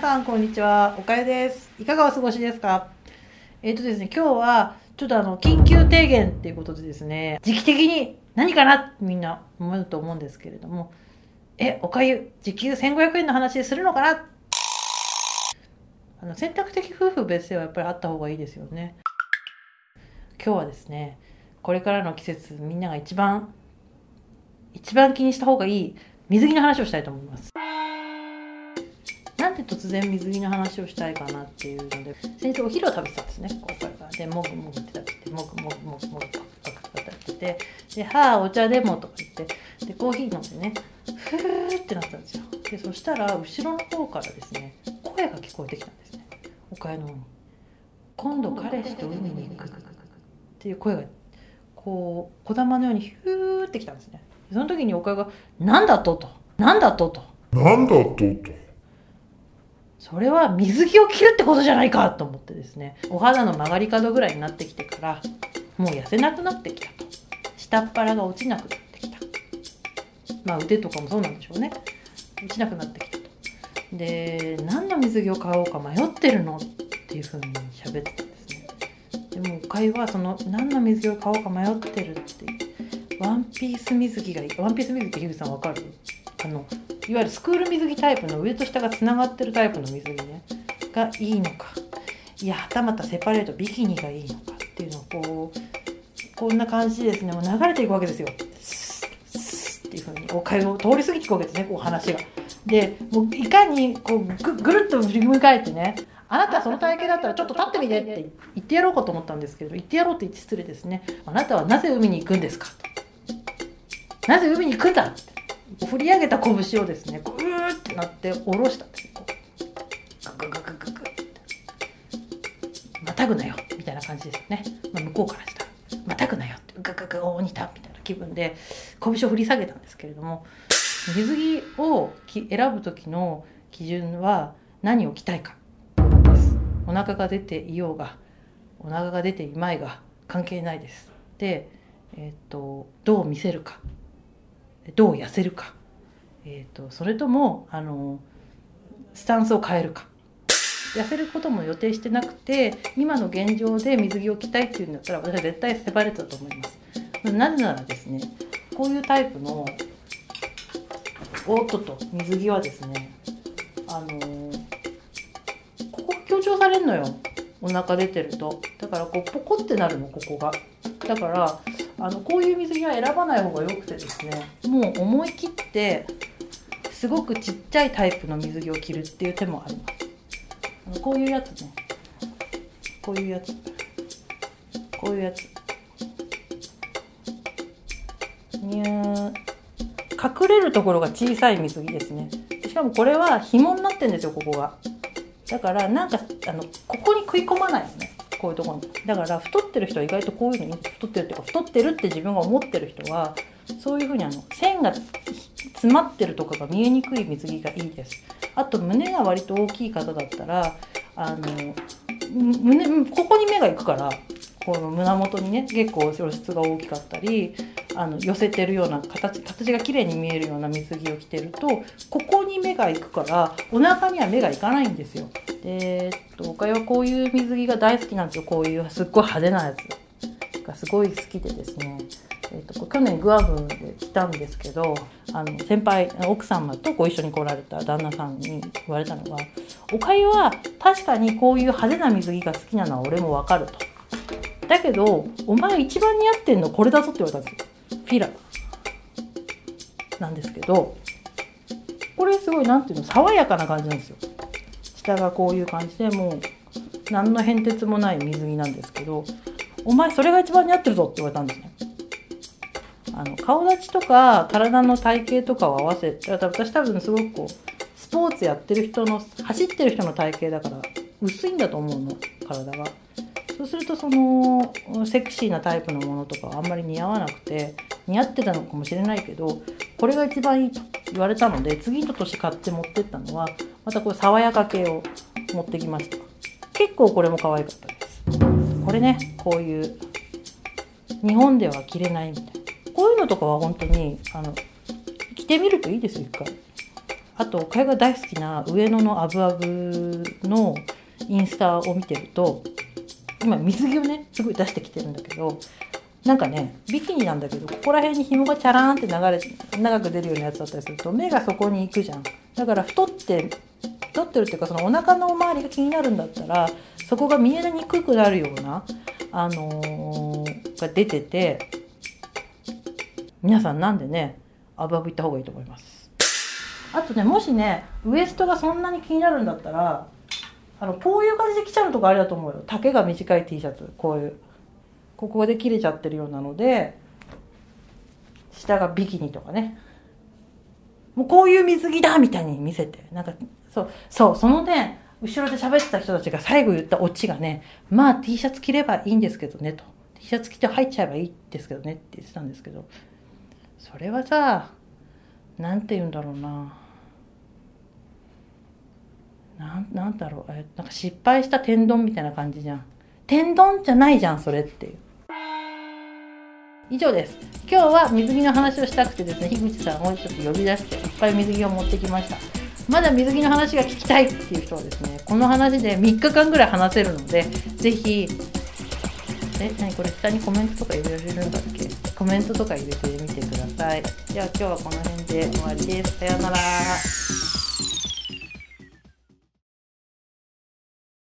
さんこんにちは。おかゆです。いかがお過ごしですか？えっ、とですね今日はちょっとあの緊急提言っていうことでですね時期的に何かなってみんな思うと思うんですけれどもえおかゆ時給1500円の話するのかな？あの選択的夫婦別姓はやっぱりあった方がいいですよね。今日はですねこれからの季節みんなが一番一番気にした方がいい水着の話をしたいと思います。なんで突然水着の話をしたいかなっていうので先日お昼を食べてたんですねこれからでもぐもぐって食べてもぐもぐもぐもぐとパクパク食べててで「はあお茶でも」とか言ってでコーヒー飲んでねふーってなったんですよでそしたら後ろの方からですね声が聞こえてきたんですねおかゆの方に「今度彼氏と海に行く」っていう声がこう小玉のようにヒューってきたんですねその時におかゆが「なんだと?」と「なんだと?」となんだとと。それは水着を着るってことじゃないかと思ってですね。お肌の曲がり角ぐらいになってきてからもう痩せなくなってきたと。下っ腹が落ちなくなってきた。まあ腕とかもそうなんでしょうね。落ちなくなってきたと。で何の水着を買おうか迷ってるのっていうふうに喋ってたんですね。でもおかゆはその何の水着を買おうか迷ってるってワンピース水着がいいワンピース水着って樋口さんわかる？あのいわゆるスクール水着タイプの上と下がつながってるタイプの水着ね。がいいのか。いやはたまたセパレートビキニがいいのかっていうのをこうこんな感じですねもう流れていくわけですよ。スッスッっていうふうにお会話通り過ぎていくわけですねこう話が。でもういかにこうぐぐるっと振り向かえてねあなたその体型だったらちょっと立ってみてって言ってやろうかと思ったんですけど言ってやろうって言って失礼ですね。あなたはなぜ海に行くんですかなぜ海に行くんだって。振り上げた拳をですねこううーってなって下ろしたんですよググググググって。またぐなよみたいな感じですよね、まあ、向こうからしたらまたぐなよって。グググ大似たみたいな気分で拳を振り下げたんですけれども水着をき選ぶ時の基準は何を着たいかです。お腹が出ていようがお腹が出ていまいが関係ないです。で、えー、とどう見せるか。どう痩せるか、えー、とそれともあのスタンスを変えるか。痩せることも予定してなくて今の現状で水着を着たいっていうんだったら私は絶対セパレートだと思います。なぜならですねこういうタイプのおっとと水着はですねあのーここ強調されるのよ。お腹出てると。だからこうポコってなるのここが。だからあのこういう水着は選ばない方がよくてですねもう思い切ってすごくちっちゃいタイプの水着を着るっていう手もあります。あのこういうやつね。こういうやつ。こういうやつ。にゅー。隠れるところが小さい水着ですね。しかもこれは紐になってんですよここが。だからなんかあのここに食い込まないのね。こういうとこにだから太ってる人は意外とこういうのに太ってるっていうか太ってるって自分が思ってる人はそういうふうにあの線が詰まってるとかが見えにくい水着がいいです。あと胸が割と大きい方だったらあの胸ここに目がいくからこの胸元にね結構露出が大きかったりあの寄せてるような形形が綺麗に見えるような水着を着てるとここに目がいくからお腹には目がいかないんですよ。で、えっと、おかゆはこういう水着が大好きなんですよこういうすっごい派手なやつがすごい好きでですね。えっと、去年グアムで来たんですけどあの先輩奥様とご一緒に来られた旦那さんに言われたのが「おかゆは確かにこういう派手な水着が好きなのは俺もわかる」と。だけどお前一番似合ってんのこれだぞって言われたんですよ。フィラなんですけどこれすごい何ていうの爽やかな感じなんですよ。下がこういう感じでもう何の変哲もない水着なんですけどお前それが一番似合ってるぞって言われたんですね。あの顔立ちとか体の体型とかを合わせて私多分すごくこうスポーツやってる人の走ってる人の体型だから薄いんだと思うの体が。そうするとそのセクシーなタイプのものとかはあんまり似合わなくて似合ってたのかもしれないけどこれが一番いいと言われたので次の年買って持ってったのはまたこれ爽やか系を持ってきました。結構これも可愛かったです。これねこういう日本では着れないみたいな。こういうのとかは本当にあの着てみるといいですよ一回。あとかゆが大好きな上野のアブアブのインスタを見てると今水着をねすごい出してきてるんだけどなんかねビキニなんだけどここら辺に紐がチャラーンって流れ長く出るようなやつだったりすると目がそこに行くじゃん。だから太って太ってるっていうかそのお腹の周りが気になるんだったらそこが見えにくくなるようなあのー、が出てて皆さんなんでねアブアブ行った方がいいと思います。あとねもしねウエストがそんなに気になるんだったらあのこういう感じで着ちゃうとかあれだと思うよ。丈が短い T シャツ。こういう。ここで切れちゃってるようなので下がビキニとかね。もうこういう水着だみたいに見せて。なんかそうそうそのね後ろで喋ってた人たちが最後言ったオチがねまあ T シャツ着ればいいんですけどねと。T シャツ着て入っちゃえばいいですけどねって言ってたんですけど。それはさ何て言うんだろうな。なんなんだろうえなんか失敗した天丼みたいな感じじゃん。天丼じゃないじゃんそれっていう。以上です。今日は水着の話をしたくてですね樋口さんをちょっと呼び出していっぱい水着を持ってきました。まだ水着の話が聞きたいっていう人はですねこの話で3日間ぐらい話せるので是非え何これ下にコメントとか入れられるんだっけ？コメントとか入れてみてください。では今日はこの辺で終わりです。さようなら。